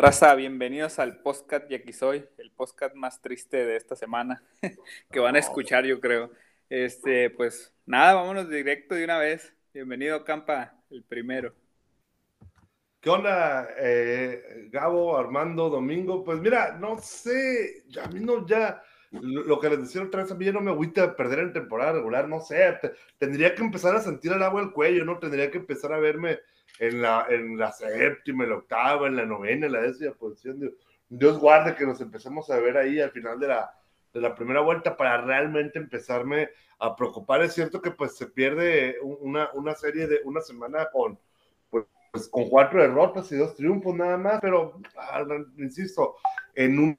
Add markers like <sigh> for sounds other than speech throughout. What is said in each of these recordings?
Raza, bienvenidos al podcast y aquí soy, el podcast más triste de esta semana <laughs> que van a escuchar, yo creo. Este, pues nada, vámonos directo de una vez. Bienvenido, Campa, el primero. ¿Qué onda, eh, Gabo, Armando, Domingo? Pues mira, no sé, a mí no ya, lo que les decía otra vez, a mí ya no me agüita perder en temporada regular, no sé, tendría que empezar a sentir el agua al cuello, ¿no? Tendría que empezar a verme en la, en la séptima, en la octava, en la novena, en la décima posición. Dios guarde que nos empecemos a ver ahí al final de la, de la primera vuelta para realmente empezarme a preocupar. Es cierto que pues se pierde una, una serie de una semana con, pues, pues con cuatro derrotas y dos triunfos nada más, pero ah, insisto, en,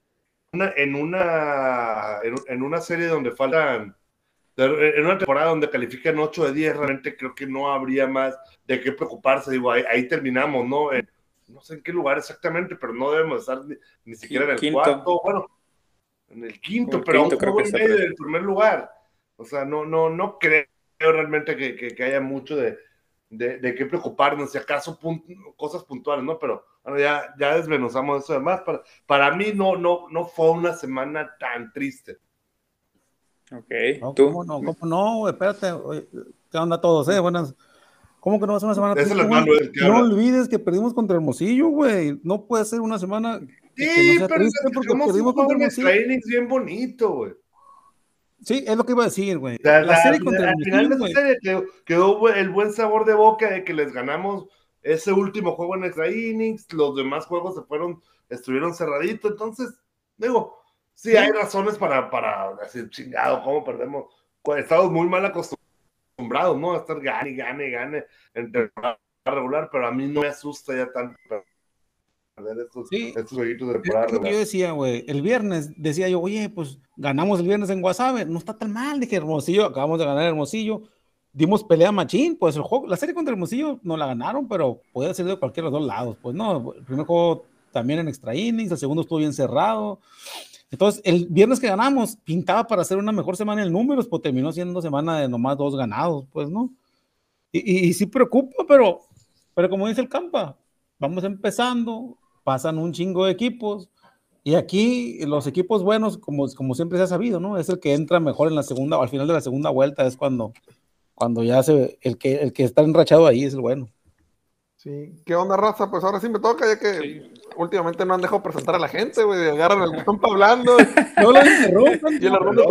una, en, una, en una serie donde faltan en una temporada donde califican 8 de 10, realmente creo que no habría más de qué preocuparse. Digo, ahí, terminamos, ¿no? no sé en qué lugar exactamente, pero no debemos estar ni, siquiera en el cuarto. Bueno, en el quinto, pero un juego en medio del primer lugar. O sea, no, no, no creo realmente que, que, haya mucho de, de, qué preocuparnos, si acaso cosas puntuales, ¿no? Pero bueno, ya, ya desmenuzamos eso además. Para, para mí no, no, no fue una semana tan triste. Ok. ¿Tú? ¿Cómo no? ¿Cómo no? Espérate. ¿Qué onda todos, eh? Buenas. ¿Cómo que no va a ser una semana triste? no olvides que perdimos contra Hermosillo, güey. No puede ser una semana. Sí, que no pero porque perdimos contra Hermosillo. Training bien bonito, güey. Sí, es lo que iba a decir, güey. La, la, serie contra Hermosillo. Al final de esa serie quedó, el buen sabor de boca de que les ganamos ese último juego en extra innings. Los demás juegos se fueron, estuvieron cerraditos. Entonces, digo, Sí, hay razones para, para decir, chingado, ¿cómo perdemos? Estamos muy mal acostumbrados, ¿no? A estar gane, gane, gane en temporada regular, pero a mí no me asusta ya tanto perder estos, sí. estos jueguitos de temporada regular. Yo decía, güey, el viernes decía yo, oye, pues ganamos el viernes en Guasave, no está tan mal, dije Hermosillo, acabamos de ganar Hermosillo, dimos pelea machín, pues el juego, la serie contra Hermosillo no la ganaron, pero puede ser de cualquiera de los dos lados, pues no, el primer juego también en extra innings, el segundo estuvo bien cerrado, entonces, el viernes que ganamos, pintaba para hacer una mejor semana en números, pues terminó siendo semana de nomás dos ganados, pues, ¿no? Y, y, sí preocupa, pero, pero como dice el Campa, vamos empezando, pasan un chingo de equipos, y aquí los equipos buenos, como, como siempre se ha sabido, ¿no? Es el que entra mejor en la segunda, o al final de la segunda vuelta, es cuando, cuando ya se, el que, el que está enrachado ahí es el bueno. Sí, ¿qué onda, raza? Pues ahora sí me toca, ya que últimamente no han dejado presentar a la gente, güey. Agarran el botón para hablando. <laughs> no lo interrumpan. Y la ronda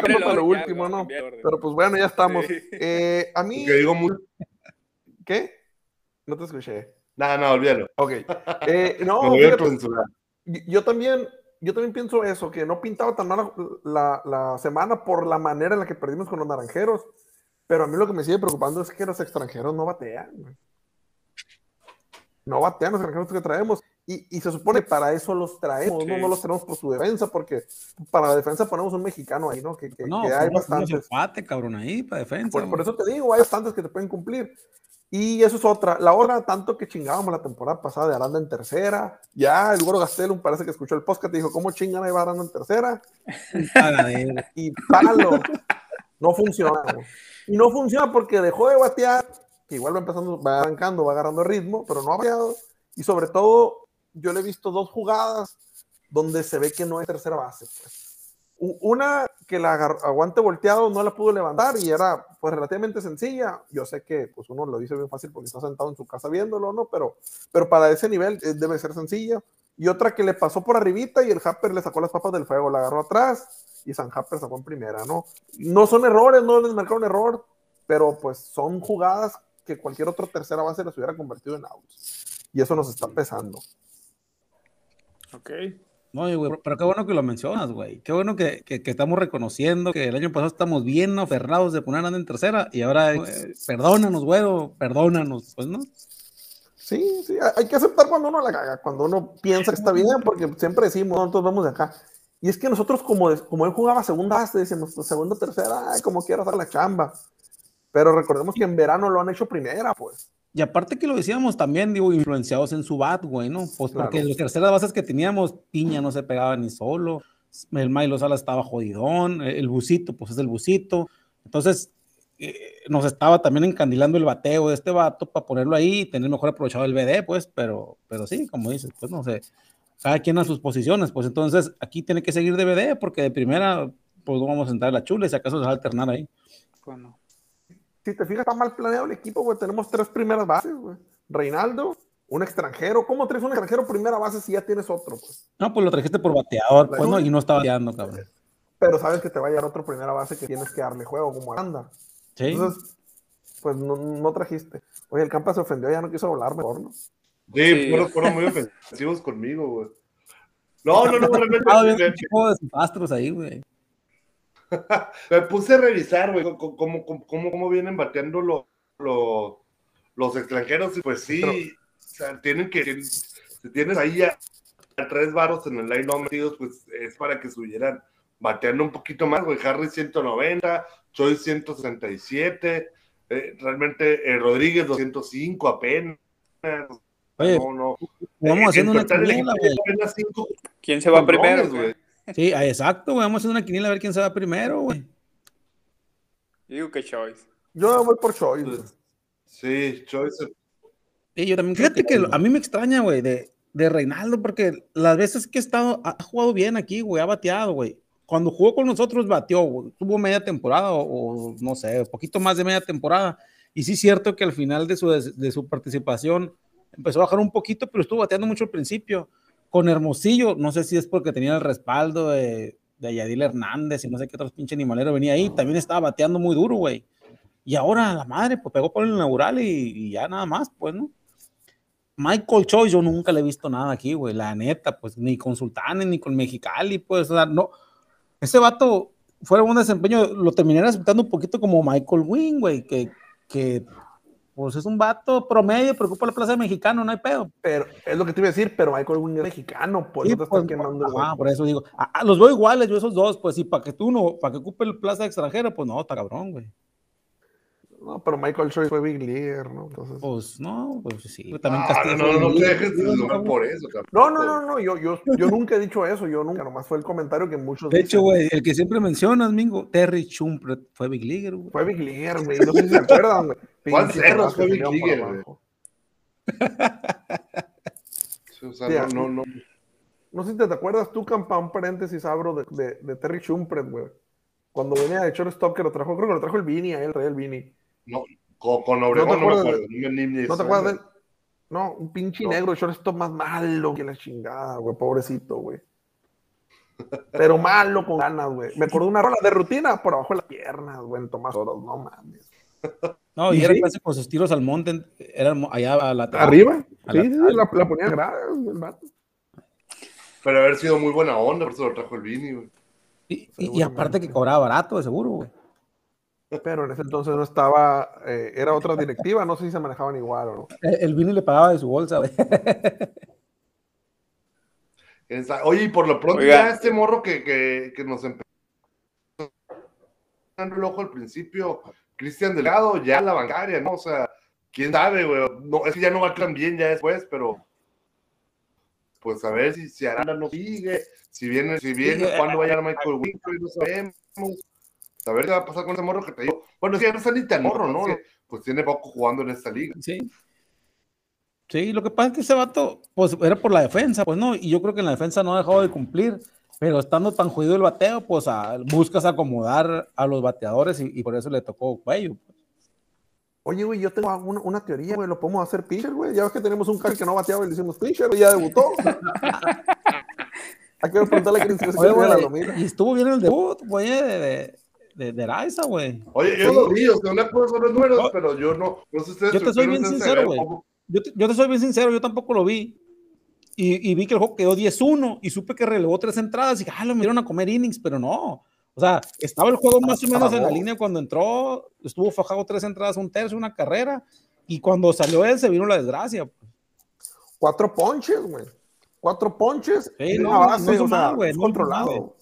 para lo último, ¿no? Pero pues bueno, ya estamos. Eh, a mí. Que digo muy... ¿Qué? No te escuché. Nada, no, olvídalo. Ok. Eh, no, <laughs> yo también, yo también pienso eso, que no pintaba tan mal la, la semana por la manera en la que perdimos con los naranjeros pero a mí lo que me sigue preocupando es que los extranjeros no batean. No batean los extranjeros que traemos. Y, y, se supone que para eso los traemos, no, no, los tenemos por su defensa, porque para la defensa ponemos un mexicano ahí, ¿no? Que, que, no, que hay bastantes. Empate, cabrón, ahí para defensa. Por, por, eso te digo, hay bastantes que te pueden cumplir. Y eso es otra. La hora tanto que chingábamos la temporada pasada de Aranda en tercera. Ya el Goro Gastelum parece que escuchó el podcast y dijo, ¿cómo chingan ahí va Aranda en tercera? <laughs> y palo. No funciona. Y no funciona porque dejó de batear, que igual va empezando, va arrancando, va agarrando ritmo, pero no ha bateado. Y sobre todo, yo le he visto dos jugadas donde se ve que no es tercera base. Pues. Una que la aguante volteado no la pudo levantar y era pues relativamente sencilla. Yo sé que pues uno lo dice bien fácil porque está sentado en su casa viéndolo, ¿no? Pero, pero para ese nivel eh, debe ser sencilla. Y otra que le pasó por arribita y el Happer le sacó las papas del fuego, la agarró atrás y San Happer sacó en primera, ¿no? No son errores, no les marcaron error, pero pues son jugadas que cualquier otra tercera base les hubiera convertido en outs. Y eso nos está pesando. Ok. No, güey, pero qué bueno que lo mencionas, güey. Qué bueno que, que, estamos reconociendo que el año pasado estamos bien aferrados de poner a en tercera y ahora, perdónanos, güey, perdónanos, pues, ¿no? Sí, sí, hay que aceptar cuando uno la caga, cuando uno piensa que está bien, porque siempre decimos, nosotros vamos de acá. Y es que nosotros, como, como él jugaba segunda base, decimos, pues, segunda, tercera, ay, como quiera hacer la chamba. Pero recordemos que en verano lo han hecho primera, pues. Y aparte que lo decíamos también, digo, influenciados en su bat, güey, ¿no? Pues porque Claro. las terceras bases que teníamos, Piña no se pegaba ni solo, el Milo Salas estaba jodidón, el Busito, pues es el Busito. Entonces, eh, nos estaba también encandilando el bateo de este vato para ponerlo ahí y tener mejor aprovechado el BD, pues, pero, pero sí, como dices, pues no sé, cada quien a sus posiciones, pues entonces aquí tiene que seguir de BD porque de primera, pues no vamos a entrar a la chula y si acaso se va a alternar ahí. Bueno, Si te fijas, está mal planeado el equipo, güey. Tenemos tres primeras bases, güey. Reinaldo, un extranjero. ¿Cómo traes un extranjero primera base si ya tienes otro, pues? No, pues lo trajiste por bateador, pues no, y no estaba bateando, cabrón. Pero sabes que te va a llegar otro primera base que tienes que darle juego, como Aranda. Sí. Entonces, pues no, no trajiste. Oye, el Campa se ofendió, ya no quiso hablar mejor, ¿no? Sí, Sí. Fueron, fueron muy ofensivos conmigo, güey. <laughs> No, no, no, realmente sus astros ahí, güey. <laughs> me puse a revisar, güey, cómo, cómo, cómo, cómo vienen bateando los, los, los extranjeros. Y pues sí, Pero- o sea, tienen que. Si tienes ahí a, a tres varos en el line no metidos, pues es para que subieran bateando un poquito más, güey. Harry 190, Choi 167, eh, realmente eh, Rodríguez 205 apenas. Oye, no, no. vamos Eh, haciendo en una cinco ¿quién se va primero? güey? Sí, ah, exacto, güey. Vamos haciendo una quiniela a ver quién se va primero, güey. Yo Digo que Choice. Yo voy por Choi. güey. Sí, Choi se Sí, yo también. Fíjate que a mí me extraña, güey, de, de Reinaldo, porque las veces que he estado, ha jugado bien aquí, güey, ha bateado, güey. Cuando jugó con nosotros, bateó, güey. Tuvo media temporada o, o, no sé, un poquito más de media temporada. Y sí es cierto que al final de su, de su participación empezó a bajar un poquito, pero estuvo bateando mucho al principio. Con Hermosillo, no sé si es porque tenía el respaldo de, de Yadil Hernández y no sé qué otros pinche animalero venía ahí, también estaba bateando muy duro, güey. Y ahora la madre, pues pegó por el inaugural y, ya nada más, pues, ¿no? Michael Choi, yo nunca le he visto nada aquí, güey, la neta, pues ni con Sultanes, ni con Mexicali, pues, o sea, no. Ese vato, fuera un desempeño, lo terminé aceptando un poquito como Michael Wing, güey, que, que, pues es un vato promedio, preocupa la plaza de mexicano, no hay pedo. Pero es lo que te iba a decir, pero Michael Wing es mexicano, por Sí, eso te pues, quemando el por eso digo, a- a- los veo iguales, yo esos dos, pues, y para que tú no, para que ocupe el plaza extranjera, pues no, está cabrón, güey. No, pero Michael Choi fue Big Leaguer, ¿no? Entonces... Pues no, pues sí, también No, no, no, te dejes deslumbrar no, por eso. No, no, no, no, yo, yo, yo nunca he dicho eso, yo nunca, nomás fue el comentario que muchos De hecho, güey, el que siempre mencionas, Mingo, Terry Chumpret fue Big Leaguer, güey. Fue Big Leaguer, güey, no sé si se acuerdan, güey. <laughs> Cerros Cerrato fue Big abajo. Sí, o sea, no, no, no. No sé si te acuerdas tú, Campa, un paréntesis abro de, de, de Terry Schumpret, güey. Cuando venía de shortstop que lo trajo, creo que lo trajo el Vini, a él, el Vini. No con, con Obregón ¿No me acuerdas acuerdo. ni ni ¿No te acuerdas de él? No, un pinche No. negro, shortstop más malo que la chingada, güey, pobrecito, güey. Pero malo con ganas, güey. Me acuerdo de una rola de rutina por abajo de las piernas, güey, en Tomás Oros, no mames. <laughs> No, y ¿Y era sí? casi con sus tiros al monte, era allá a la ¿Arriba? A Sí, la- sí, la, la ponía grave, el vato. Pero haber sido muy buena onda, por eso lo trajo el Vini, güey. Y, y- y Seguramente. aparte que cobraba barato, de seguro, güey. Pero en ese entonces no estaba, eh, era otra directiva, no sé si se manejaban igual o no. El, el Vini le pagaba de su bolsa, güey. Esa- Oye, y por lo pronto Oiga. ya este morro que, que, que nos empezó dando el ojo al principio, Cristian Delgado, ya la bancaria, ¿no? O sea, quién sabe, güey. No, es que ya no va tan bien ya después, pero pues a ver si, si Aranda no sigue, si viene, si viene, Sí, cuándo va a Michael Winfrey, no sabemos. A ver qué va a pasar con ese morro que te digo. Bueno, es que ya no está ni tan morro, ¿no? Pues tiene poco jugando en esta liga. Sí. Sí, lo que pasa es que ese vato, pues era por la defensa, pues no, y yo creo que en la defensa no ha dejado de cumplir, pero estando tan jodido el bateo, pues a- buscas acomodar a los bateadores y, y por eso le tocó cuello. Oye, güey, yo tengo una, una teoría, güey, lo podemos hacer pitcher, güey. Ya ves que tenemos un cara que no bateaba y le hicimos pitcher, güey, ya debutó. <laughs> Hay que preguntarle a se Oye, la güey, domina. y estuvo bien el debut, güey, de, de, de, de Araiza, güey. Oye, yo lo vi, o sea, una cosa son los números, Oh. pero yo no, no sé ustedes. Yo te soy bien sincero, güey. Yo te, yo te soy bien sincero, yo tampoco lo vi. Y, y vi que el juego quedó 10-1 y supe que relevó tres entradas y dije, ah, lo metieron a comer innings, pero no. O sea, estaba el juego más o menos en la línea cuando entró, estuvo fajado tres entradas, un tercio, una carrera, y cuando salió él se vino la desgracia. Cuatro ponches, güey. Cuatro ponches. Sí, no, una no base, hizo o sea, mal, güey, es no controlado.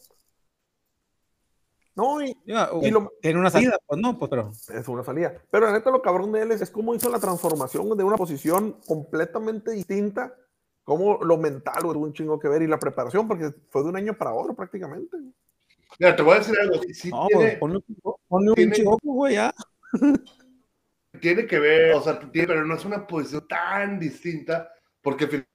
No, y lo- Tiene una salida, pues no, pues pero. es una salida. Pero la neta, lo cabrón de él es, es cómo hizo la transformación de una posición completamente distinta. Cómo lo mental güey, tuvo un chingo que ver y la preparación, porque fue de un año para otro prácticamente. Mira, te voy a decir algo. sí- sí No, tiene, pues ponle, ponle un tiene- pinche ojo, güey, ya. <laughs> tiene que ver, o sea, tiene- pero no es una posición tan distinta, porque al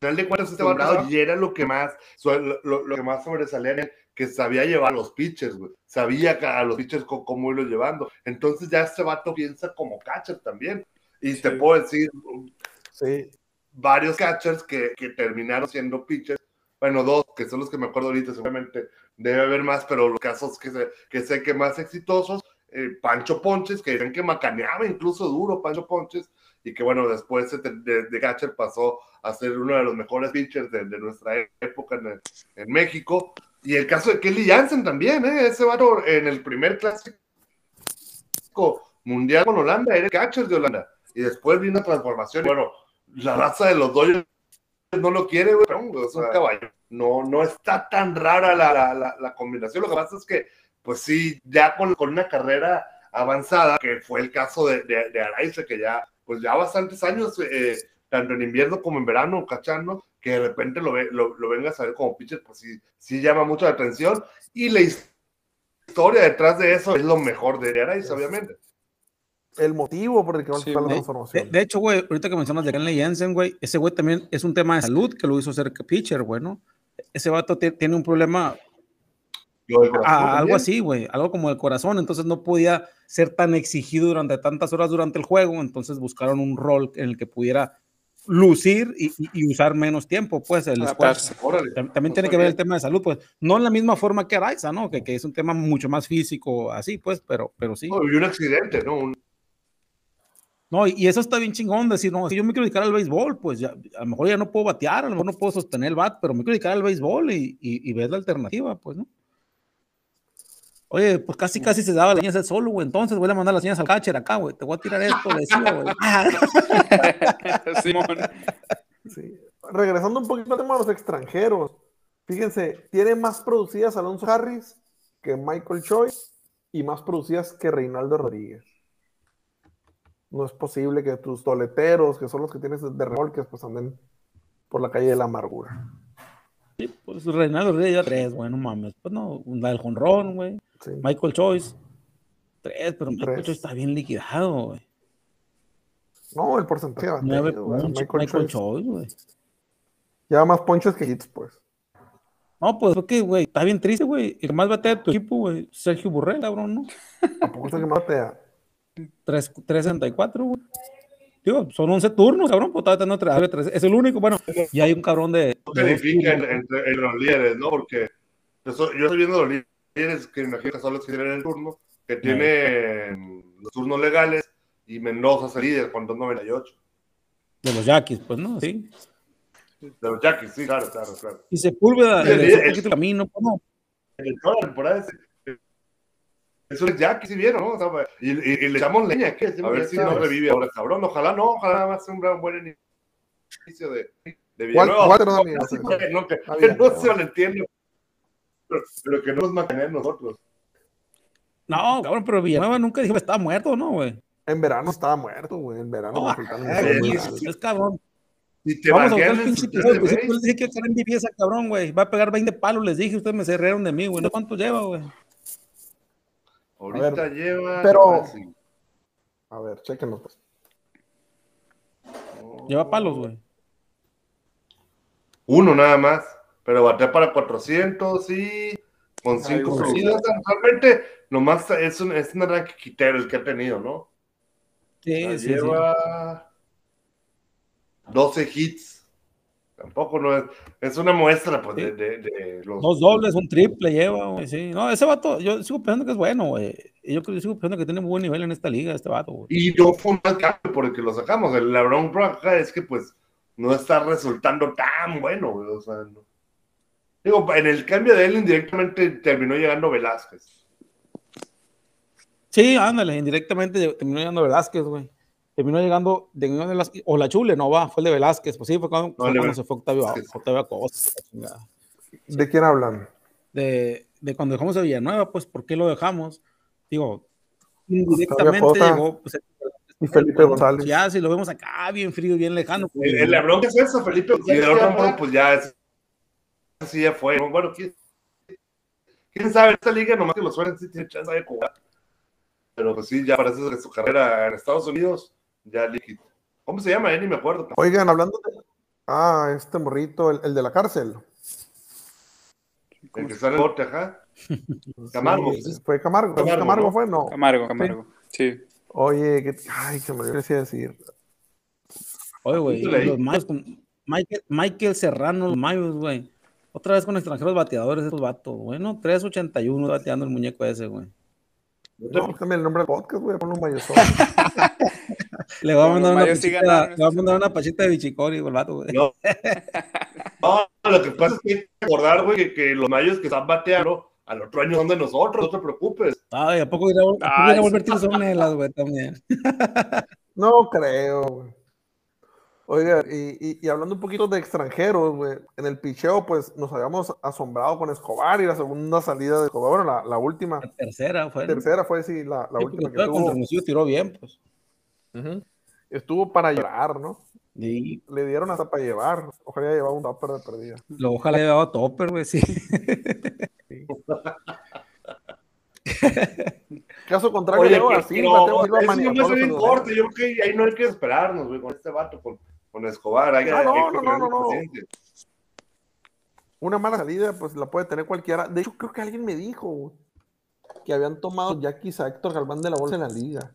final de cuentas este vato y era lo que más, lo, lo- lo que más sobresalía en él, que sabía llevar a los pitchers, güey. Sabía a los pitchers cómo irlos llevando. Entonces ya este vato piensa como catcher también. Y te Sí. puedo decir, Sí. varios catchers que, que terminaron siendo pitchers. Bueno, dos, que son los que me acuerdo ahorita, seguramente debe haber más, pero los casos que sé que, sé que más exitosos, eh, Pancho Ponches, que dicen que macaneaba incluso duro Pancho Ponches, y que bueno, después de, de- catcher pasó a ser uno de los mejores pitchers de, de nuestra época en, en México. Y el caso de Kelly Jansen también, ¿eh? ese vato en el primer clásico mundial con Holanda, era el catcher de Holanda. Y después vino una transformación. Bueno, la raza de los Dodgers no lo quiere, güey, es un caballo. No, no está tan rara la, la, la, la combinación. Lo que pasa es que, pues sí, ya con, con una carrera avanzada, que fue el caso de, de, de Araiza, que ya, pues ya bastantes años, eh, tanto en invierno como en verano, cachando, que de repente lo, ve, lo, lo vengas a ver como pitcher, pues sí, sí llama mucho la atención. Y la historia detrás de eso es lo mejor de Araiza, obviamente. El motivo por el que va a Sí, estar la transformación. de- de hecho, güey, ahorita que mencionas de Kenley Jensen, güey, ese güey también es un tema de salud que lo hizo ser pitcher, güey, ¿no? Ese vato ti- tiene un problema, Corazón algo así, güey, algo como el corazón, entonces no podía ser tan exigido durante tantas horas durante el juego, entonces buscaron un rol en el que pudiera lucir y, usar menos tiempo, pues el. Tam- También tiene que ver el tema de salud, pues no en la misma forma que Araiza, ¿no? Que, que es un tema mucho más físico, así, pues, pero, pero sí. No, y un accidente, ¿no? Un- No, y eso está bien chingón, decir, no, si yo me quiero dedicar al béisbol, pues ya, a lo mejor ya no puedo batear, a lo mejor no puedo sostener el bat, pero me quiero dedicar al béisbol y, y, y ves la alternativa, pues, ¿no? Oye, pues casi, casi se daba las señas solo, güey, entonces voy a mandar las señas al catcher acá, güey, te voy a tirar esto, le decía, güey. <laughs> Simón. Sí. Regresando un poquito al tema de los extranjeros, fíjense, tiene más producidas Alonso Harris que Michael Choi y más producidas que Reinaldo Rodríguez. No es posible que tus toleteros, que son los que tienes de remolques, pues anden por la calle de la amargura. Sí, pues Reinaldo Rodríguez ya tres, güey, no mames, pues no, la del jonrón, güey, Sí. Michael Choice, tres, pero Michael Tres. Choice está bien liquidado, güey. No, el porcentaje ponches, Michael, Michael Choice Choice, güey. lleva más ponches que hits, pues. No, pues es que, güey, está bien triste, güey. El que más batea de tu equipo, güey, Sergio Burrell, cabrón, ¿no? ¿A poco es el que más batea? 3, 364, güey. Digo, son 11 turnos, cabrón, pues tres- tres- Es el único, bueno, y hay un cabrón de. no turnos. entre, entre los líderes, ¿no? Porque yo, soy- yo estoy viendo los líderes que me imagino que son los que tienen el turno, que tienen los turnos legales, y Mendoza es el líder con 298. De los Yaquis, pues, ¿no? Sí. De los Jackies, sí, claro, claro, claro. Y Sepúlveda, Sí, un es- poquito el camino, pues, no. En toda la temporada es, es un Jackie, si vieron, ¿no? O sea, y, y- y le echamos leña, ¿qué? A ver si no revive ahora, cabrón. Ojalá no, ojalá nada más sea un gran buen inicio de, de Villanueva. Walter Daniel, No, sí. que no, no se malentiende, pero, pero que no nos mantenemos nosotros. No, cabrón, pero Villanueva nunca dijo que estaba muerto, ¿no, güey? En verano estaba muerto, güey. En verano No, le faltaron ay, es cabrón. Si te Vamos a buscar el pinche episodio. Pues, sí, les dije que cara empieza, cabrón, güey. Va a pegar 20 palos, les dije. Ustedes me cerraron de mí, güey. ¿No cuánto lleva, güey? Ahorita ver, lleva. pero-. A ver, chéquenos, pues. Lleva palos, güey. Uno nada más. Pero batea para 400 y con Ay, 5 güey. producidas. Realmente, nomás es un, es un arranque quitero el que ha tenido, ¿no? O Sí, sea, sí, sí. lleva 12 hits. Tampoco no es. Es una muestra, pues, de, de- de los. Dos dobles, un triple lleva, güey. Sí. No, ese vato, yo sigo pensando que es bueno, güey. Yo, yo sigo pensando que tiene muy buen nivel en esta liga, este vato, güey. Y no fue un mal cambio por el que lo sacamos. El LeBron Braga es que, pues, no está resultando tan bueno, güey. O sea, no. Digo, en el cambio de él, indirectamente terminó llegando Velázquez. Sí, ándale, indirectamente terminó llegando Velázquez, güey. terminó llegando de, de las, o la Chule, no va, fue el de Velázquez, pues sí, fue cuando, No, fue el de cuando se fue Octavio, Velázquez. Octavio Acosta. ¿De quién hablan? de, de cuando dejamos a Villanueva, pues, ¿por qué lo dejamos? Digo, indirectamente Acosta llegó, pues, Y Felipe González. ya si lo vemos acá bien frío, bien lejano. pues, El, el- la bronca es esa, Felipe. Si de otro modo, pues ya es. Así ya fue. ¿no? Bueno, ¿quién, quién sabe? Esta liga, nomás que los suelen, sí tiene chance de jugar. Pero pues sí, ya parece que su carrera en Estados Unidos ya líquida. ¿Cómo se llama? Eh, ni me acuerdo. Oigan, hablando de. Ah, este morrito, el, el de la cárcel. El que sale del norte, ajá. Camargo. Sí, fue Camargo. Camargo, Camargo, ¿no? fue, no. Camargo, Camargo. Sí. Oye, que, ay, que me decía decir. Oye, güey, los mayos, Michael, Michael Serrano, los mayos, güey. Otra vez con extranjeros bateadores, esos vatos, güey. No, 3.81 bateando el muñeco ese, güey. No, también el nombre del podcast, güey, un mayosón. <laughs> Le va a mandar una pachita, le va a esta mandar una pachita de bichicori, güey. No. <laughs> No, lo que pasa es que hay que recordar, güey, que, que los mayos que están bateando al otro año son de nosotros, no te preocupes. Ay, ¿a poco irá, a poco Ay, irá a volver sonelas, güey, también? <laughs> No creo, güey. Oiga, y, y, y hablando un poquito de extranjeros, güey, en el picheo, pues nos habíamos asombrado con Escobar y la segunda salida de Escobar, bueno, la, la última, La tercera fue. ¿no? tercera fue sí, la, la Sí, última que contra tuvo. Hermosillo tiró bien, pues. Estuvo para llorar, ¿no? Y Le dieron hasta para llevar. Ojalá haya llevado un topper de perdida. lo ojalá haya dado topper, güey, sí. <laughs> Caso contrario, Oye, Leo pero, da Silva, maniató peloteros. corte, yo creo que ahí no hay que esperarnos, güey, con este vato, con, con Escobar. Hay, Ah, hay no, que no, no, no, no. Una mala salida, pues la puede tener cualquiera. De hecho, creo que alguien me dijo que habían tomado Yaquis a Héctor Galván de la bolsa en la liga.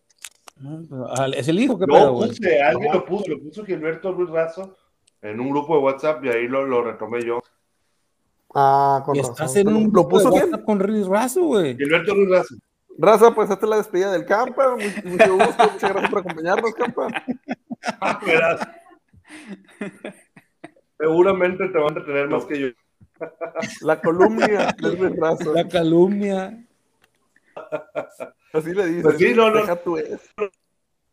No, ah, Es el hijo, pedo, güey. puse, alguien lo puso, lo puso Gilberto Ruiz Razo en un grupo de WhatsApp y ahí lo, lo retomé yo. Ah, con Y razón. estás en un ¿Lo puso quién? Con Riz Razo, güey. Gilberto Ruiz Razo. Raza, pues esta es la despedida del Campa. Mucho gusto, muchas gracias por acompañarnos, Campa. Ah. Seguramente te van a entretener más que yo. La columna. La calumnia. Así le dice. Pues sí, no, no. Deja tú eso.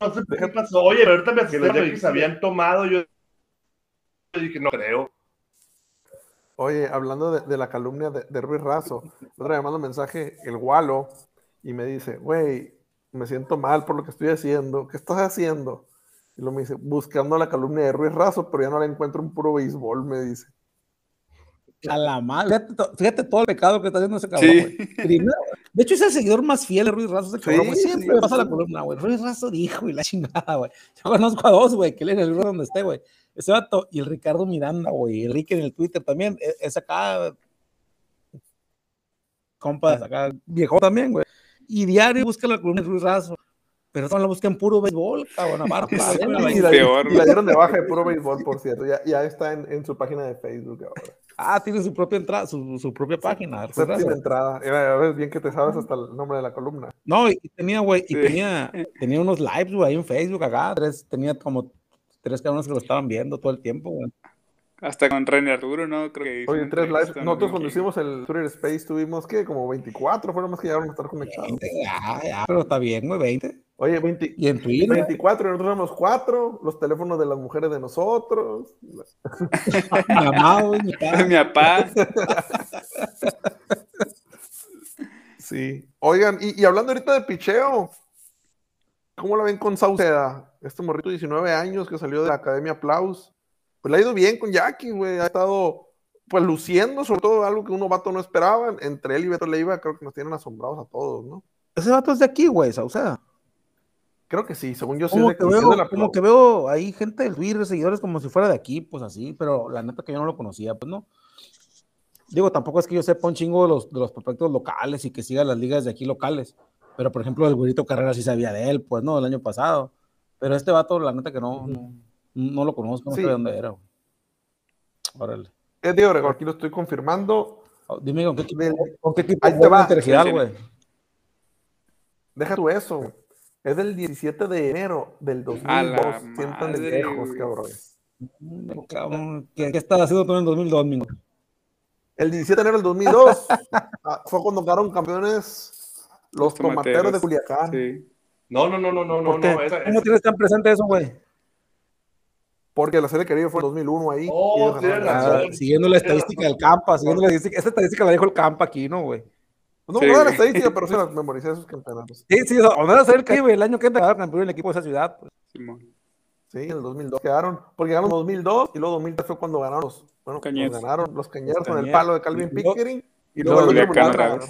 No sé qué pasó. Oye, pero ahorita me asusté, los Yankees habían tomado. Yo dije, no creo. Oye, hablando de, de la calumnia de, de Ruiz Razo, otra vez manda un mensaje el Gualo y me dice, güey, me siento mal por lo que estoy haciendo. ¿Qué estás haciendo? Y lo me dice, buscando la calumnia de Ruiz Razo, pero ya no la encuentro en puro béisbol, me dice. A la madre. Fíjate, to- fíjate todo el pecado que está haciendo ese cabrón, Sí. Primero, de hecho, es el seguidor más fiel de Ruiz Razo, ese cabrón, Sí, güey. Siempre sí, me pasa sí. la columna, güey. Ruiz Razo dijo y la chingada, güey. Yo conozco a dos, güey, que leen el libro donde esté, güey. Ese vato y el Ricardo Miranda, güey. Enrique en el Twitter también. e- Es acá. Compas, acá viejo también, güey. Y diario busca la columna de Ruiz Razo. Pero no la busca en puro béisbol, cabrón. Aparte, <laughs> Y la, y la dieron de baja de puro béisbol, por cierto. Ya, ya está en, en su página de Facebook ahora. Ah, tiene su propia entrada, su, su propia página. Séptima Razo. entrada. Era, a ver, bien que te sabes hasta el nombre de la columna. No, y tenía, güey, y Sí. tenía, tenía unos lives, güey, ahí en Facebook acá, tres, tenía como tres cabrones que lo estaban viendo todo el tiempo, güey. Hasta con René Arturo, ¿no? Creo que Oye, tres lives. Nosotros ¿no? cuando hicimos el Twitter Space tuvimos, ¿qué? Como 24 fueron los que llegaron a estar conectados. 20, ya, ya, pero está bien, güey, 20. Oye, 20, Y en Twitter, 24 y nosotros éramos 4, los teléfonos de las mujeres de nosotros. <laughs> mi mamá, güey, mi padre. <laughs> Mi papá. Sí. Oigan, y, y hablando ahorita de picheo, ¿cómo la ven con Sauceda? Este morrito de 19 años que salió de la Academia Aplaus. Pues le ha ido bien con Jackie, güey. Ha estado, pues, luciendo, sobre todo algo que un novato no esperaba. Entre él y Beto Leiva, creo que nos tienen asombrados a todos, ¿no? Ese vato es de aquí, güey, Sauceda. Creo que sí, según yo sí. Como es de que, veo, de la como que veo ahí gente del Twitter, seguidores, como si fuera de aquí, pues así, pero la neta que yo no lo conocía, pues no. Digo, tampoco es que yo sepa un chingo de los, de los prospectos locales y que siga las ligas de aquí locales, pero por ejemplo, el güerito Carrera sí sabía de él, pues no, el año pasado. Pero este vato, la neta que no, no, no lo conozco, no Sí. sé de dónde era. güey. Órale. Es Diego Obregón, aquí lo estoy confirmando. Oh, Dime con qué equipo, Del- con qué equipo Ahí te va. Güey. Deja tú eso. güey. Es del 17 de enero del 2002. A la Sientan de lejos, cabrón. Mm, cabrón, ¿Qué, qué estás haciendo tú en el 2002, Mingo? El 17 de enero del 2002 <laughs> ah, fue cuando quedaron campeones los Los tomateros de. Culiacán. Sí. No, no, no, no, no, no, ¿Cómo esa- tienes tan presente eso, güey? Porque la serie Caribe fue en 2001 ahí. Oh, y. Ah, siguiendo la estadística del Campa, siguiendo la estadística. Esta estadística la dijo el Campa aquí, ¿no, güey? No Sí, acuerdo de la estadística, pero sí las memoricé esos campeonatos. Sí, sí, o sea, donde va a ser el Caribe el año que entra quedaron campeón el equipo de esa ciudad. pues. Sí, en el 2002 quedaron, porque ganaron en 2002 y luego 2003 fue cuando ganaron los, bueno, Cañeros. los ganaron los cañeros Los con el palo de Calvin Y luego- Pickering y y luego el otro otra.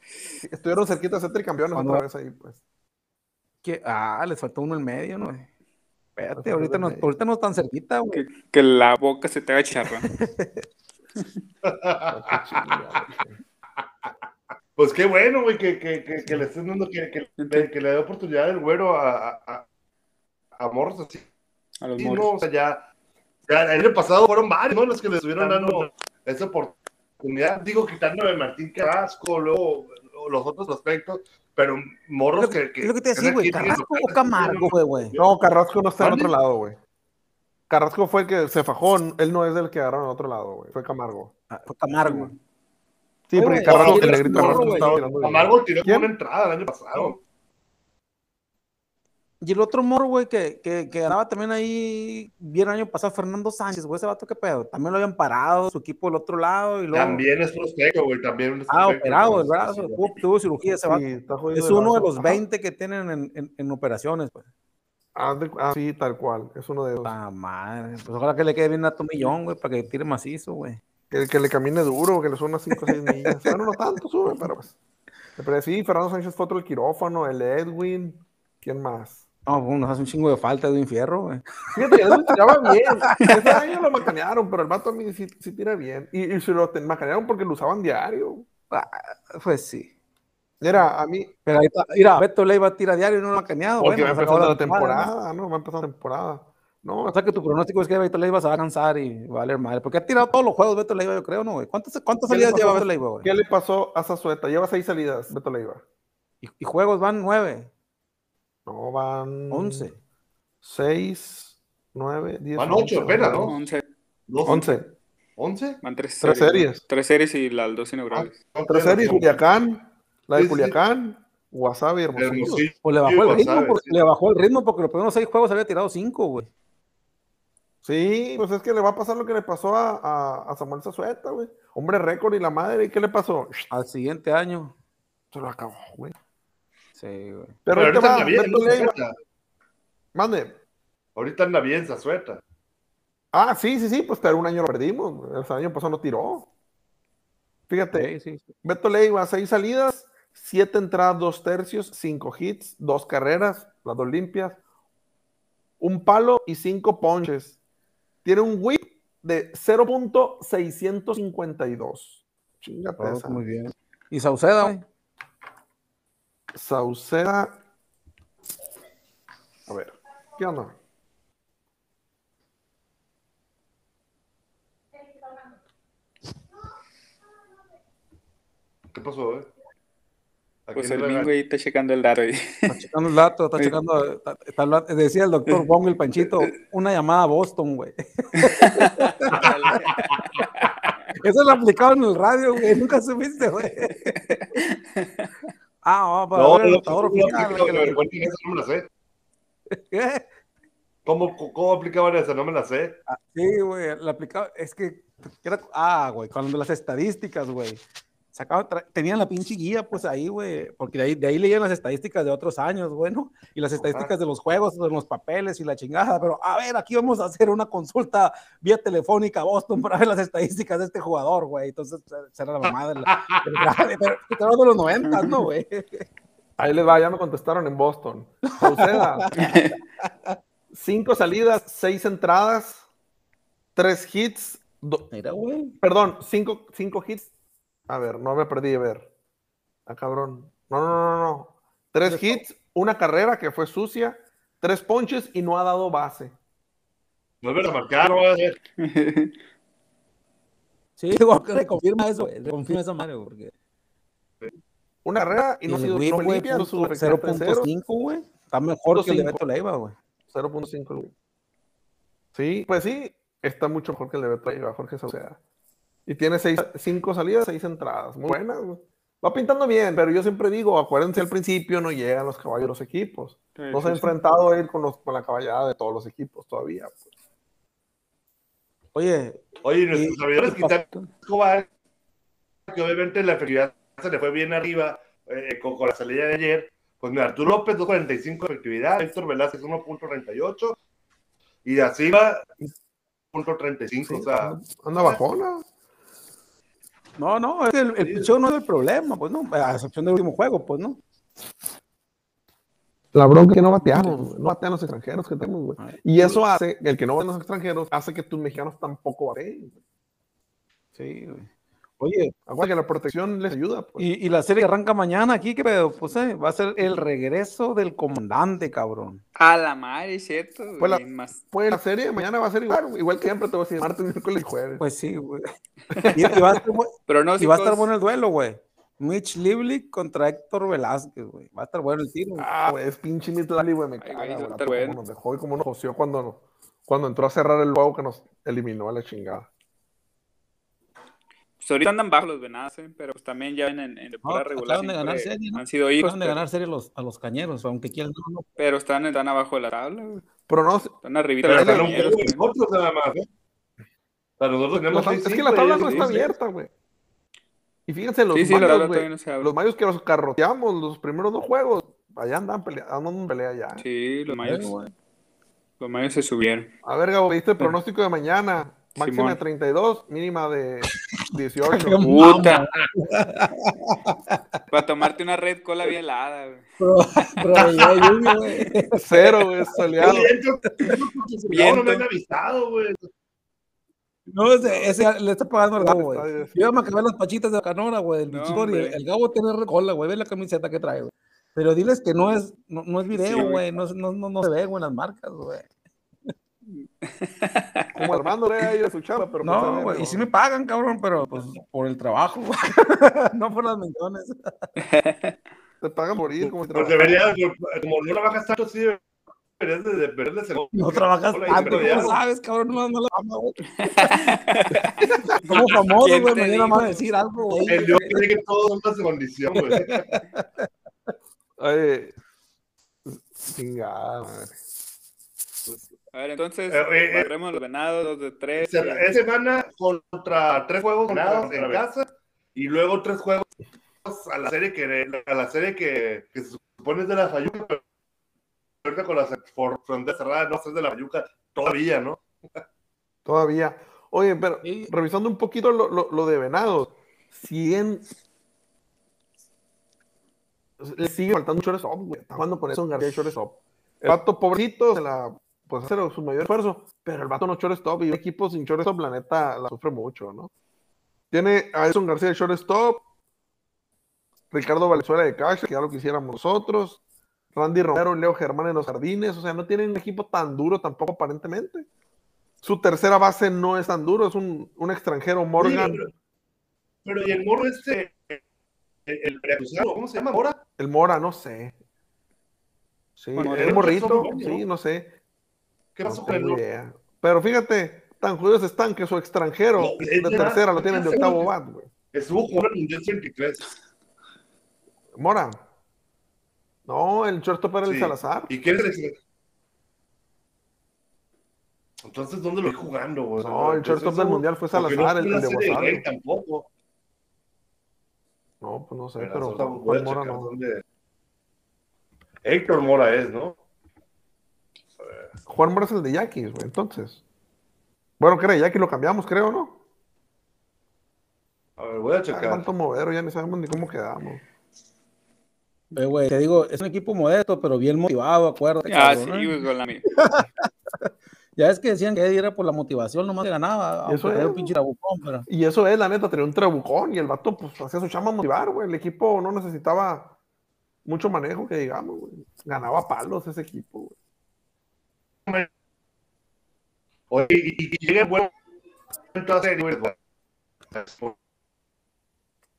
Sí, Estuvieron cerquita de ser tricampeones Cuando- otra vez ahí, pues. Que- ah, les faltó uno en medio, ¿no? Espérate, ahorita no, ahorita no están cerquita, güey. Que, que la boca se te haga charra. <laughs> Pues qué bueno, güey, que, que, que, que le estén dando, que, que, le- que le dé oportunidad el güero a, a, a, morros así. A los Sí, no, o sea, ya, ya el año pasado fueron varios, ¿no? Los que le estuvieron dando esa oportunidad. Digo, quitándome a Martín Carrasco, luego los otros aspectos, pero morros lo que, que, es lo que te decía, güey. ¿Carrasco o Camargo, fue, güey? No, Carrasco no está en otro lado, güey. Carrasco fue el que se fajó, él no es del que agarraron en otro lado, güey. Fue Camargo. Ah, Fue Camargo. Sí, porque Carrasco, ¿quién el negrito güey? estaba tirando bien. Amargo tiró ¿Quién? una entrada el año pasado. Y el otro morro, güey, que, que, que ganaba también ahí, bien el año pasado, Fernando Sánchez, güey, ese vato, qué pedo. También lo habían parado, su equipo del otro lado, y luego. También es prospecto, güey, también es Ah, operado el brazo, sí, tuvo, tuvo cirugía ese vato. Sí, está jodido Es uno de los Ajá. 20 que tienen en, en, en operaciones, pues. Ah, ah, sí, tal cual. Es uno de esos. Ah, madre. Pues ojalá que le quede bien a tu millón, güey, para que tire macizo, güey. Que, que le camine duro, que le suena 5 o 6 millas. Bueno, no tanto sube, pero pues. Pero sí, Fernando Sánchez fue otro del quirófano, el Edwin. ¿Quién más? No, pues, nos hace un chingo de falta de un fierro, güey. Fíjate, Edwin tiraba bien. <laughs> Ese año lo macanearon, pero el vato a mí sí, sí tira bien. Y, y se lo macanearon porque lo usaban diario. Ah, pues sí. Mira, a mí, Pero ahí está, mira, Beto Leiva tira diario y no lo ha cañado. porque bueno, va empezando la temporada, temporada, ¿no? Va empezando la temporada. No, ¿no? O sea que tu pronóstico es que Beto Leiva se va a cansar y va a valer madre. Porque ha tirado todos los juegos Beto Leiva, yo creo, ¿no, güey? ¿Cuántas, cuántas ¿Qué le salidas lleva Beto Leiva, güey? ¿qué le pasó a Zazueta? Lleva seis salidas, Beto Leiva. Y, y juegos van nueve, No, van. once. 6, 9, 10. Van ocho apenas, ¿no? 11. Dos- 11. ¿Once? Van tres, Tres series. Tres series y las dos inaugurales. Ah, Tres series, Culiacán, la de Sí, sí. Culiacán, Wasabi, Hermosillo. Pues le bajó Sí, el pues, ritmo, porque, sí. le bajó el ritmo porque los primeros seis juegos había tirado cinco, güey. Sí, pues es que le va a pasar lo que le pasó a, a, a Samuel Zazueta, güey. Hombre récord y la madre, ¿y qué le pasó? Al siguiente año. Se lo acabó, güey. Sí, güey. Pero, ahorita va, anda bien, Beto ¿no? Leiva. Mande. Ahorita anda bien Zazueta. Ah, sí, sí, sí, pues pero un año lo perdimos. El año pasado no tiró. Fíjate, Sí, sí, sí. Beto Leiva, seis salidas, siete entradas, dos tercios, cinco hits, dos carreras, las dos limpias, un palo y cinco ponches. Tiene un whip de 0.652. Chingate Todo esa. muy bien. Y Sauceda. Sauceda. A ver, ¿qué onda? ¿Qué pasó, eh? ¿A Pues el Mingo ahí está checando el daro. ahí. Está checando el dato, está <laughs> checando. está- está hablando- decía el doctor Wong, el Panchito, una llamada a Boston, güey. <laughs> Eso lo aplicaban en el radio, güey. Nunca supiste, güey. <laughs> Ah, vamos para No, no, no, sé. ¿Qué? ¿Cómo, cómo aplicaban esa? No me la sé. Ah, Sí, güey, la aplicaba, es que era, ah, güey, cuando las estadísticas, güey, sacaban, tenían la pinche guía, pues ahí, güey, porque de ahí, de ahí leían las estadísticas de otros años, bueno, y las estadísticas de los juegos, de los papeles y la chingada, pero a ver, aquí vamos a hacer una consulta vía telefónica a Boston para ver las estadísticas de este jugador, güey, entonces esa era la mamada del pero de los 90, ¿no, güey? Ahí les va, ya me contestaron en Boston. Sauceda, cinco salidas, seis entradas, tres hits, do- Mira, güey. perdón, cinco, cinco hits. A ver, no me perdí de ver. Ah, cabrón. No, no, no, no, no. Tres hits, una carrera que fue sucia, tres ponches y no ha dado base. Vuelven a marcar, no va a ser. Sí, <laughs> güey, reconfirma eso, güey, reconfirma esa madre, güey, porque... Una carrera y no ha sido no fue güey, limpia, no punto su recta de cero. 0.5, güey. Está mejor que el de 0.5. Beto Leiva, güey. 0.5 el whip. Sí, pues sí, está mucho mejor que el de Beto Leiva, Jorge Sauceda. Y tiene seis, cinco salidas, seis entradas. Muy buenas, güey. Va pintando bien, pero yo siempre digo, acuérdense al principio no llegan los caballos de los equipos. Sí, No se ha sí, sí. enfrentado él con, los, con la caballada de todos los equipos todavía. pues. Oye, Oye, nuestros servidores quitaron Escobar, que obviamente la efectividad se le fue bien arriba eh, con, con la salida de ayer. Pues mira, Arturo López, 2.45 de efectividad, Héctor Velázquez, 1.38, y de así va 1.35, Sí, o sea, anda- anda bajona. No, no, es que el, el Sí. picheo no es el problema, pues no, a excepción del último juego, pues no. La bronca es que no bateamos, no batean los extranjeros que tenemos, güey. Y eso hace, el que no batean los extranjeros, hace que tus mexicanos tampoco bateen. Sí, güey. Oye, Acuérdate que la protección les ayuda, pues. y, y la serie que arranca mañana aquí, ¿qué pedo? Pues eh, va a ser el regreso del comandante, cabrón. A la madre, cierto. Pues la- más... Pues la serie de mañana va a ser igual, igual que siempre te voy a decir, martes, <laughs> miércoles y jueves. Pues sí, güey. <laughs> Y, y va a estar, bu- Pero no, y va a estar chicos, bueno el duelo, güey. Mitch Lively contra Héctor Velázquez, güey. Va a estar bueno el tiro. güey. Ah, güey, es pinche Mitch Lally, güey, me Ay, caga, güey, bueno. nos dejó y cómo nos joció cuando, cuando entró a cerrar el juego que nos eliminó a la chingada. Pues ahorita andan bajo los venados, ¿eh? pero pues también ya en, en, temporada No, regular acaban de ganar siempre serie, ¿no? han sido hijos, Acaban de pero, ganar serie a los, a los cañeros, aunque quieran. No, no. pero están, están abajo de la tabla, güey. Pero no, están arribita de nosotros nada más, ¿eh? Nosotros tenemos es que la tabla no está abierta, güey. Y fíjense, los Sí, sí, mayos, no abre. los mayos que los carroteamos los primeros dos juegos, allá andan peleando, andan en pelea ya. Sí, los mayos, los mayos se subieron. A ver, Gabo, ¿viste el pronóstico de mañana? Máxima de 32, mínima de <laughs> 18. Puta. <laughs> Para tomarte una red cola bien helada, güey. Ya hay lluvia, güey. <laughs> Cero, güey, soleado. Entro- No, me han avisado, güey. No, ese, ese le está pagando al Gabo, güey. Bien. Yo iba a cambiar las pachitas de la canora, güey, del No, el, el Gabo tiene recola, güey. Ve la camiseta que trae, güey. Pero diles que no es, no, no es Sí, video, güey. güey. no, no, no, no se ve, güey, en las marcas, güey. Como Armando le ahí a su chava, pero pues, a No, ver, güey. no. Y sí me pagan, cabrón, pero pues por el trabajo, güey. <laughs> no por las menciones. <laughs> Te pagan por ir, como Pues trabajaras. debería, como no trabajas tanto, sí deberías de, de perderle segundo. No trabajas tanto, ya, ¿cómo sabes, cabrón? No, no la fama, güey. <laughs> Como famoso, ¿Quién güey. Mañana van a decir algo, güey. El Dios cree que todos son de condición, güey. Oye, chingada, madre. A ver, entonces, Eh, eh, eh. barremos los venados, dos de tres. Se- Es semana contra tres juegos ganados en casa y luego tres juegos a la serie que a la serie que, que se supone es de la Fayuca, pero ahorita con las fronteras cerradas no sé, es de la Fayuca todavía, ¿no? <laughs> Todavía. Oye, pero Sí. revisando un poquito lo, lo, lo de Venados, 100. Le sigue faltando un shortstop, güey. Está jugando con eso en García shortstop. El vato pobrecito se la, pues hace su mayor esfuerzo, pero el vato no shortstop y un equipo sin shortstop, la neta, la sufre mucho, ¿no? Tiene a Edson García de shortstop, Ricardo Valenzuela de catcher, que ya lo quisiéramos nosotros, Randy Romero y Leo Germán en los jardines, o sea, no tienen un equipo tan duro tampoco aparentemente. Su tercera base no es tan duro, es un, un extranjero, Morgan, pero, pero y el morro este, el, el preacusado, ¿cómo se llama? ¿Mora? el Mora, no sé. Sí, Bueno, el morrito, sí, no sé. ¿Qué No con el idea. Pero fíjate, tan judíos están que su extranjero No, de tercera lo tienen de octavo bat, güey. Estuvo jugando en el Mundial 23. Mora. No, el shortstop era el Sí. Salazar. ¿Y quién es el Entonces, ¿dónde lo vi jugando, güey? No, el shortstop del Mundial fue Salazar, no el, el de Guasave. Tampoco. No, pues no sé, Pero, Juan Mora no. dónde- Héctor Mora es, ¿no? Juan Mora es el de Yaquis, güey, entonces. Bueno, creo, Yaquis lo cambiamos, creo, ¿no? A ver, voy a Ah, checar. tanto movero, ya ni sabemos ni cómo quedamos. Eh, güey, te digo, es un equipo modesto, pero bien motivado, acuérdate. Ah, sí, cabrón, ¿eh? güey, con la mi- <laughs> Ya es que decían que Eddie era por la motivación, nomás que ganaba, Eso era es. un pinche trabucón, pero... Y eso es, la neta, tenía un trabucón y el vato, pues, hacía su chamba motivar, güey. El equipo no necesitaba mucho manejo, que digamos, güey. Ganaba palos ese equipo, güey. Y, y- y llega el buen momento a serie, güey.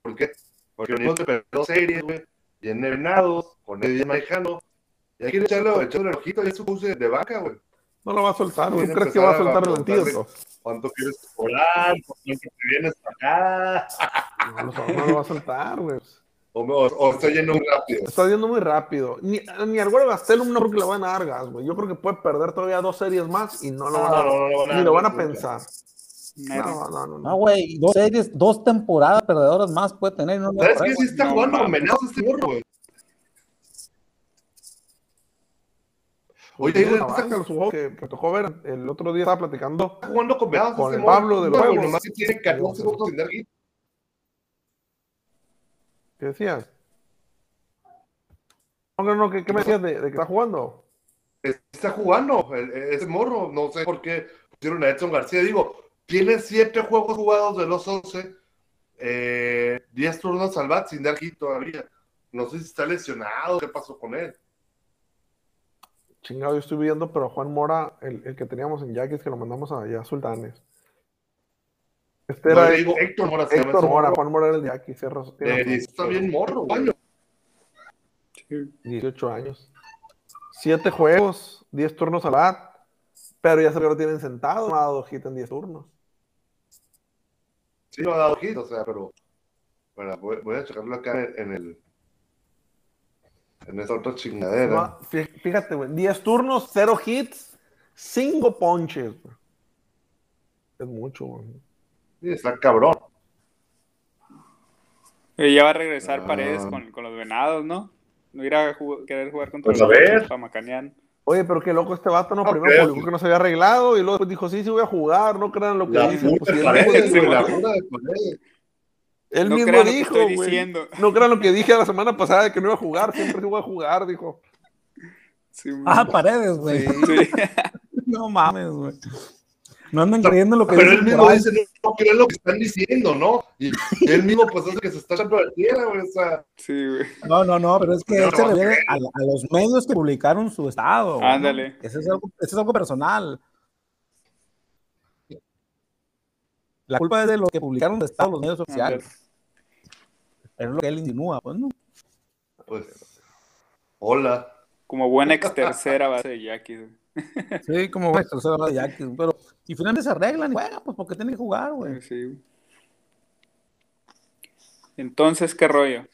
¿Por, qué? Porque perder dos series, güey. Viene Venados, con Eddie manejando. Y hay que echarle, echarle el ojito, es su puse de vaca, güey. No lo va a soltar, güey. ¿Tú Quiere crees que va a soltar el antídoto? ¿Cuánto quieres? ¿Por qué te vienes para acá? No, lo- no lo va a soltar, güey. O, o, o estoy yendo muy rápido. Está yendo muy rápido. Ni, ni al Güero Gastelum no creo que le van a dar gas, güey. Yo creo que puede perder todavía dos series más y no lo van a, No, no, no, ni lo van a pensar. No, no, no. No, no. güey, dos series, dos temporadas perdedoras más puede tener. No ¿Sabes qué? Sí está jugando venados este morro, güey. Oye, está banca, los juegos que me tocó ver el otro día, estaba platicando. jugando con Con este el. Pablo de los güey, Juegos. Nomás que tiene 14 puntos sin dar hit. ¿Qué decías? No, no, no, ¿qué, qué me decías de, de que está jugando? Está jugando ese morro. No sé por qué pusieron a Edson García. Digo, tiene 7 juegos jugados de los 11. Eh, 10 turnos al bat sin dar hit todavía. No sé si está lesionado. ¿Qué pasó con él? Chingado, yo estoy viendo, pero Juan Mora, el, el que teníamos en Yaquis, que lo mandamos allá a Sultanes. Este No, era digo Héctor Mora. Héctor Mora. Juan Mora era el de Yaquis, Cerros. Eh, está bien morro, güey. 18 años. 7 juegos, 10 turnos al bat, pero ya se ve que lo tienen sentado, no ha dado hit en 10 turnos. Sí, lo ha dado hit, o sea, pero. Bueno, voy, voy a checarlo acá en, el. En esta otra chingadera. No, fí- fíjate, güey, 10 turnos, 0 hits, 5 ponches. güey. Es mucho, güey. Sí, está cabrón. Eh, ya va a regresar Ah. Paredes con, con los venados, ¿no? No irá a querer jugar contra Pues a los macanear. Oye, pero qué loco este vato, ¿no? No Primero creo. publicó que no se había arreglado y luego después dijo, sí, sí voy a jugar, no crean lo que La puta Pues, si él dijo, la de No mismo crean lo que dijo, güey. No crean lo que dije la semana pasada de que no iba a jugar, siempre sí voy a jugar, dijo. Sí, Ah, paredes, güey. sí. <laughs> No mames, güey. No andan creyendo lo que Pero él dicen mismo dice, no, no creen lo que están diciendo, ¿no? Y él mismo, pues, es el que se está echando la tierra, güey. O sea, Sí, güey. No, no, no, pero es que No, él se refiere no. a, a los medios que publicaron su estado. Ándale. Eso es algo, eso es algo personal. La culpa es de los que publicaron su estado los medios oficiales. Es lo que él insinúa, pues, ¿no? pues. Hola. Como buena ex tercera base de Jackie. Sí, como güey, tercera base de Yankees, pero y finalmente se arreglan y juegan, pues porque tienen que jugar, güey. Sí. Entonces, ¿qué rollo? Eh,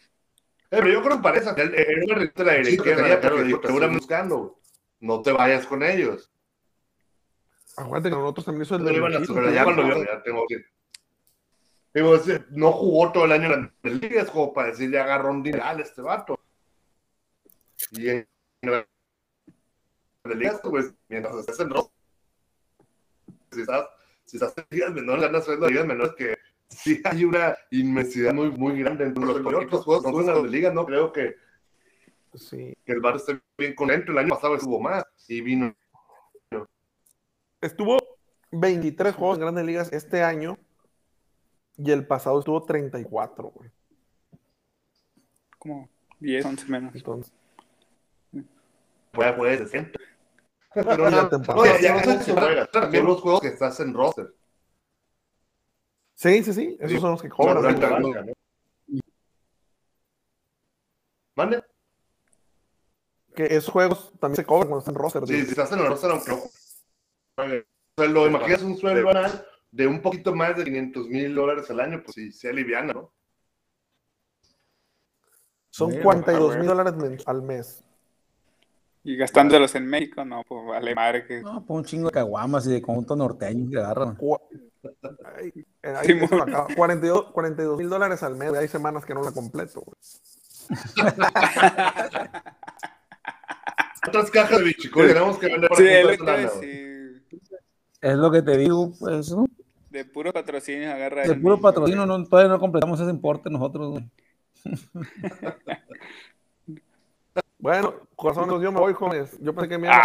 pero yo creo que parece que él, él le repite la directiva, pero dijo, seguramente buscando, güey. No te vayas con ellos. Aguante que nosotros también del iban a Quito, pero ya cuando yo ya tengo que. Digo, es no jugó todo el año en la liga, es como para decirle agarró un dineral a este vato. Y en la liga, pues, mientras estés en rojo, si estás, si estás en ligas menores, ganas en las ligas menores que sí hay una inmensidad muy, muy grande entre los otros juegos no las de liga, no creo que, Sí. que el bar esté bien contento. El año pasado estuvo más y vino. Estuvo 23 juegos en grandes ligas este año y el pasado estuvo 34, güey. Como 10, 11 menos. Entonces, Puede jugar de 60. Pero la temporada- No, ya. También los juegos que estás en roster. sí, sí, sí, esos son los que cobran. No, no, güey. no, no. ¿Mande? que esos juegos también se cobran cuando están en roster. Sí, si estás en el roster, aunque no. O sea, lo imaginas un sueldo de un poquito más de 500 mil dólares al año, pues sí, se aliviana, ¿no? Son Sí, 42 güey. mil dólares al mes. Y gastándolos en México, no, pues vale madre que. No, pues un chingo de caguamas y de conjunto norteño que agarran. Ay, eh, ahí Sí, eso muy- me acaba. 42 mil dólares al mes. Hay semanas que no la completo. <laughs> Otras cajas de bichicol tenemos que vender Sí, es lo que te. Es lo que digo, pues, ¿no? De puro patrocinio agarra. De puro México, patrocinio no, todavía no completamos ese importe nosotros, güey. Bueno, corazones, yo me voy, jóvenes. Yo pensé que me iban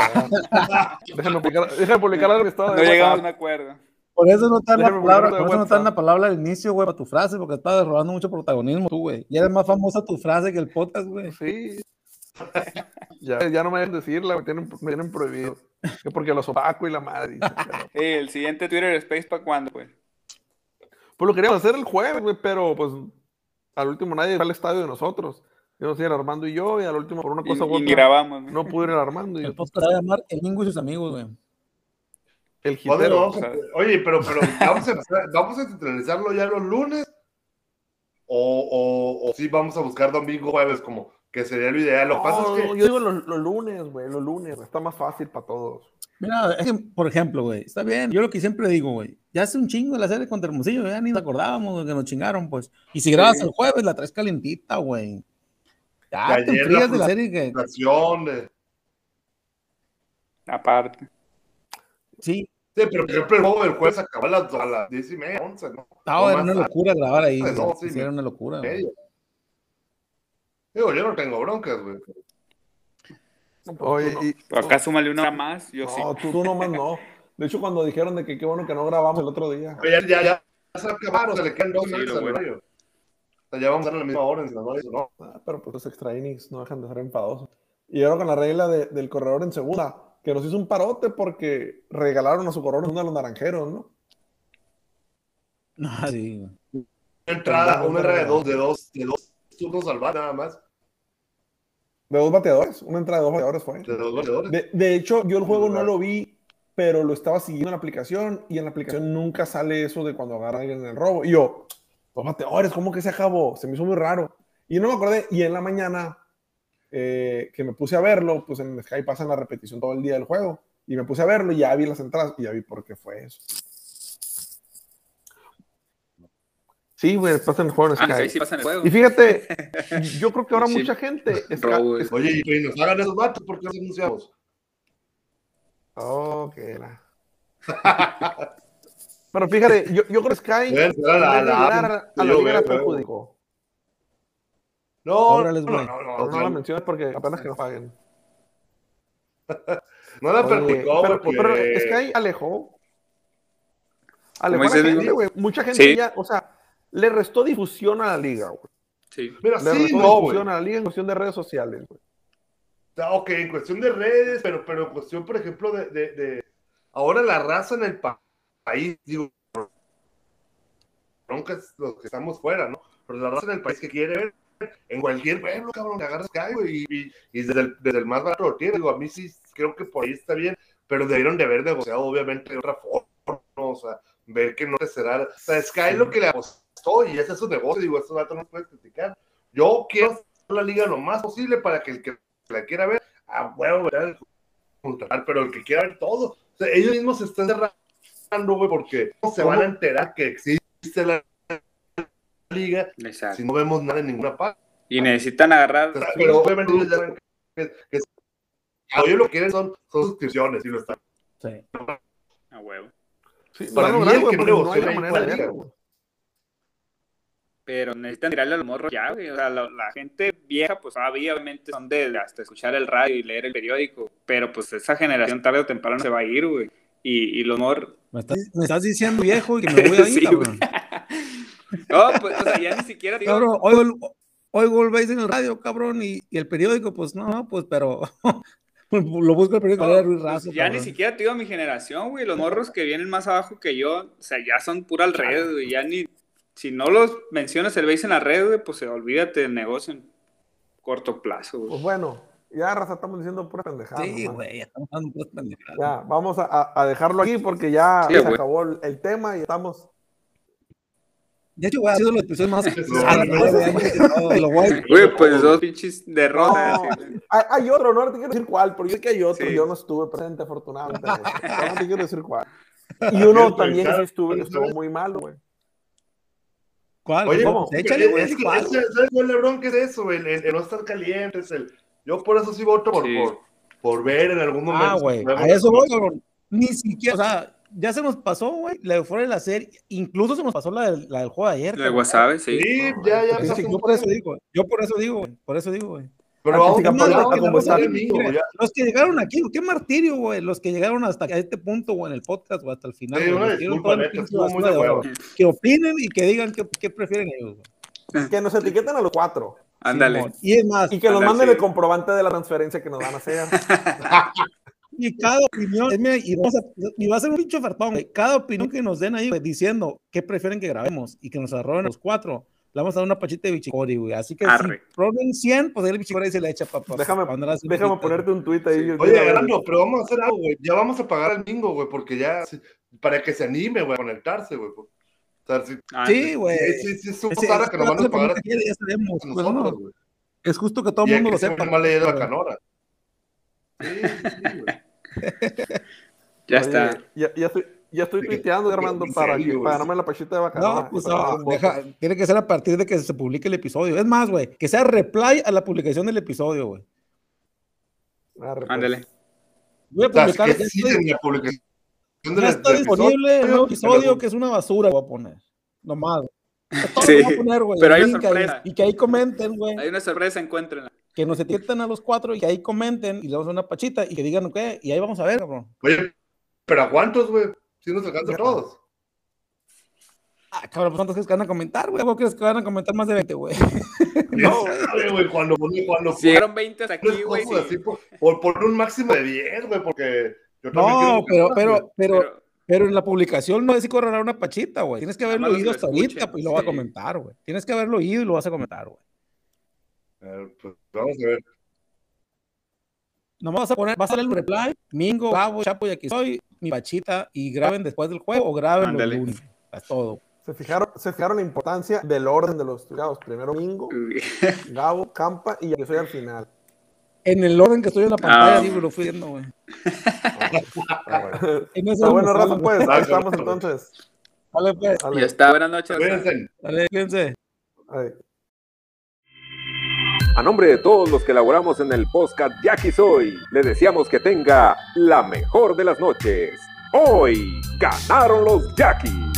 a Déjenme publicar, déjenme publicar algo que estaba No de llegamos a un acuerdo. Por eso no te dan la palabra, por eso no WhatsApp. la palabra al inicio, güey, para tu frase, porque estás robando mucho protagonismo tú, güey. Ya eres más famosa tu frase que el podcast, güey. Sí. <laughs> Ya, ya no me dejan decirla, me tienen, me tienen prohibido. Que porque los opaco y la madre. Eh, el siguiente Twitter Space para cuándo, pues. Pues lo queríamos hacer el jueves, güey, pero pues al último nadie fue al estadio de nosotros. Íbamos a ir Armando y yo, y al último por una Y, cosa u y ni otra, grabamos, ¿no? no pude ir Armando y El podcast va a llamar El Mingo y sus amigos, güey. el ¿Cuándo lo hitero. vamos a- Oye, pero, pero ¿vamos a, empezar- ¿vamos a centralizarlo ya los lunes? o, o, o sí vamos a buscar domingo, jueves, como que sería lo ideal. Lo que pasa No, es que Yo digo los, los lunes, güey, los lunes, güey, está más fácil para todos. Mira, es que, por ejemplo, güey, está bien. Yo lo que siempre digo, güey, ya hace un chingo de la serie contra Hermosillo, ya ni nos acordábamos de que nos chingaron, pues. Y si grabas el jueves, la traes calentita, güey. Ya Que te ayer la de la serie que. de- Aparte. Sí, Sí, pero por ejemplo el juego del jueves acabó a las, a las 10 y media, 11, ¿no? no, O era una tarde, locura grabar ahí. Pues, no, sí, Sí, era una locura. Digo, yo no tengo broncas, güey. Oye, y, Pero acá súmale una más, yo sí. no, tú, tú nomás no. De hecho, cuando dijeron de que qué bueno que no grabamos el otro día. Ya, ya, ya se acabaron, se le quedan dos Sí, meses lo al bueno. horario. O sea, ya vamos a dar la misma hora en eso no. Ah, pero pues los extra innings no dejan de ser enfadosos. Y ahora con la regla de- del corredor en segunda, que nos hizo un parote porque regalaron a su corredor en segunda a los naranjeros, ¿no? Ah, sí, güey. Una entrada, una entrada de dos, de dos, de dos turnos al bar, nada más. De dos bateadores, una entrada de dos bateadores fue. De dos goleadores. De, de hecho, yo el juego no lo vi, pero lo estaba siguiendo en la aplicación y en la aplicación nunca sale eso de cuando agarra alguien en el robo. Y yo, dos bateadores, ¿cómo que se acabó? Se me hizo muy raro. Y no me acordé. Y en la mañana eh, que me puse a verlo, pues en Sky pasan la repetición todo el día del juego. Y me puse a verlo y ya vi las entradas y ya vi por qué fue eso. Sí, güey, pasa en el juego en Ah, Sky. sí, sí pasa en el juego. Y fíjate, <laughs> yo creo que ahora Sí. mucha gente. <laughs> Sky- Robo. Oye, y nos hagan esos vatos, ¿por qué los anunciamos? Oh, que era. Pero fíjate, yo, yo creo que Sky de la- ayudar a la liga perjudicó. No, Órale, no, no, No, no, no la no, menciones porque apenas que nos paguen. <laughs> no la perjudicó pero, porque... pero Sky alejó. Alejó a gente, güey. Mucha gente Sí. ya, o sea, le restó difusión a la liga, güey. Sí. Mira, Le sí, restó no, difusión a la liga en cuestión de redes sociales, güey. Ah, Ok, en cuestión de redes, pero, pero en cuestión, por ejemplo, de, de, de- ahora la raza en el pa- país, digo, broncas los que estamos fuera, ¿no? Pero la raza en el país que quiere ver, en cualquier pueblo, cabrón, te agarras güey, y, y, y desde, el, desde el más barato lo tiene, digo, a mí sí creo que por ahí está bien, pero debieron de haber negociado, obviamente, de otra forma, ¿no? O sea, ver que no te será, o sea, Sky lo que le apostó, y ese es su negocio, digo, estos datos no puedes criticar, yo quiero hacer la liga lo más posible para que el que la quiera ver, a huevo, ¿verdad? pero el que quiera ver todo, o sea, ellos mismos se están cerrando, güey, porque no se ¿Cómo? van a enterar que existe la liga Exacto. si no vemos nada en ninguna parte. Y necesitan agarrar. Pero obviamente ellos ya saben que, que, que ellos lo que quieren son, son suscripciones y lo están. Sí. A huevo. Sí, lo Para mí que no hay manera de verlo. Pero necesitan tirarle a los morros ya, güey. O sea, la, la gente vieja, pues todavía obviamente son de hasta escuchar el radio y leer el periódico. Pero pues esa generación tarde o temprano se va a ir, güey. Y, y los morros. ¿Me estás, me estás diciendo viejo y que me voy a <laughs> ir, Sí, cabrón. No, pues, o sea, ya ni siquiera digo. Cabrón, oigo, el- oigo el Base en el radio, cabrón, y, y el periódico, pues no, no, pues, pero <laughs> lo busco el periódico, No, Ruiz pues, Razo, ya ni siquiera te digo a mi generación, güey. Los morros que vienen más abajo que yo, o sea, ya son pura al red, güey. Ya ni. Si no los mencionas el base en la red, güey, pues olvídate del negocio en corto plazo, güey. Pues bueno, ya raza estamos diciendo pura pendejada. Sí, güey, ya estamos dando puras pendejadas. Ya, vamos a, a- dejarlo aquí porque ya Sí, se güey. acabó el, el tema y estamos. De hecho, güey, ha sido los episodios más <laughs> Güey, pues dos pinches derrotas. Hay, hay otro, no te quiero decir cuál, porque yo sé que hay otro, Sí. yo no estuve presente afortunadamente. No <laughs> te quiero decir cuál. Y uno también sí estuvo, que estuvo muy malo, güey. ¿Cuál? Oye, ¿cómo? Pues, échale, güey, es que, ¿cuál? es que, ¿sabes cuál Lebron? ¿Qué es eso? el- el no estar caliente, es el. Yo por eso sí voto por, Sí. por, por ver en algún momento. Ah, güey, a eso voy, cabrón. Ni siquiera, o sea, ya se nos pasó, güey, la de fuera de la serie, incluso se nos pasó la del, la del juego de ayer. De cabrón. Wasabi, sí. Sí, ya, ya. Sí, yo por eso digo, yo por eso digo, güey, por eso digo, güey. Pero Ah, vamos a a de conversar. Los que llegaron aquí, qué martirio, güey, los que llegaron hasta este punto, güey, en el podcast, o hasta el final. Sí, güey, disculpa, la neta, muy de de. Que opinen y que digan qué, qué prefieren ellos, güey. Que nos etiqueten a los cuatro Ándale. Y es más, y que nos manden sí. el comprobante de la transferencia que nos van a hacer. <laughs> y cada opinión, y, vamos a, y va a ser un pinche ofertón, güey. Cada opinión que nos den ahí, güey, diciendo qué prefieren que grabemos y que nos arroben los cuatro, le vamos a dar una pachita de bichicori, güey. Así que Arre. si ponen 100, pues el bichicori se le echa para Déjame, déjame ponerte un tuit ahí. Oye, Gerardo, pero vamos a hacer algo, güey. Ya vamos a pagar al bingo, güey, porque ya, sí, para que se anime, güey, a conectarse, güey. O sea, Ah, Sí, güey. sí, sí, supo Ese- Sara ese que nos van a dato pagar que ya sabemos, a pues, nosotros, no. Es justo que todo el mundo lo sepa. mal leído la canora. Sí, sí, güey. Ya Oye, está. Ya, ya estoy, ya estoy tuiteando, Armando, para, serio, para ganarme la pachita de bacalao. No, pues no, deja- tiene que ser a partir de que se publique el episodio. Es más, güey, que sea reply a la publicación del episodio, güey. Pues. Ándale. Voy a es publicar, que ya sí, estoy- en la publicación ya está disponible el nuevo episodio que es una basura, voy a poner. Nomás. Sí, voy a poner, güey, pero hay una sorpresa. Y que ahí comenten, güey. Hay una sorpresa, encuéntrenla. Que nos etiqueten a los cuatro y que ahí comenten y le damos una pachita y que digan qué. Y ahí vamos a ver, cabrón. Oye, pero ¿a cuántos, güey? Si nos alcanza a todos. Ah, cabrón, pues ¿cuántos crees que van a comentar, güey? ¿Vos crees que van a comentar más de 20, güey? <laughs> No, güey, cuando cuando Si llegaron 20 hasta aquí, güey. sí. por, por, por un máximo de 10, güey, porque yo No, pero, pero, pero, Pero en la publicación no es si correrá una pachita, güey. Tienes que haberlo oído hasta ahorita pues, y lo vas a comentar, güey. Tienes que haberlo oído y lo vas a comentar, güey. Pues, vamos a ver. Nomás vas a poner, vas a leer el reply, Mingo, Gabo, Chapo y aquí soy, mi pachita, y graben después del juego o graben los lunes. Es todo. Se fijaron, se fijaron la importancia del orden de los tuiteados. Primero Mingo, <laughs> Gabo, Campa y yo soy al final. En el orden que estoy en la pantalla, Ah. digo, lo fui viendo, güey. Bueno. <laughs> En ese Está bueno, Rafa, pues. Ahí estamos entonces. Dale, pues. Dale. Ya está. Buenas noches. Cuídense. Dale, fíjense. Ahí. A nombre de todos los que elaboramos en el podcast Jackie Soy, le deseamos que tenga la mejor de las noches. Hoy ganaron los Jackies.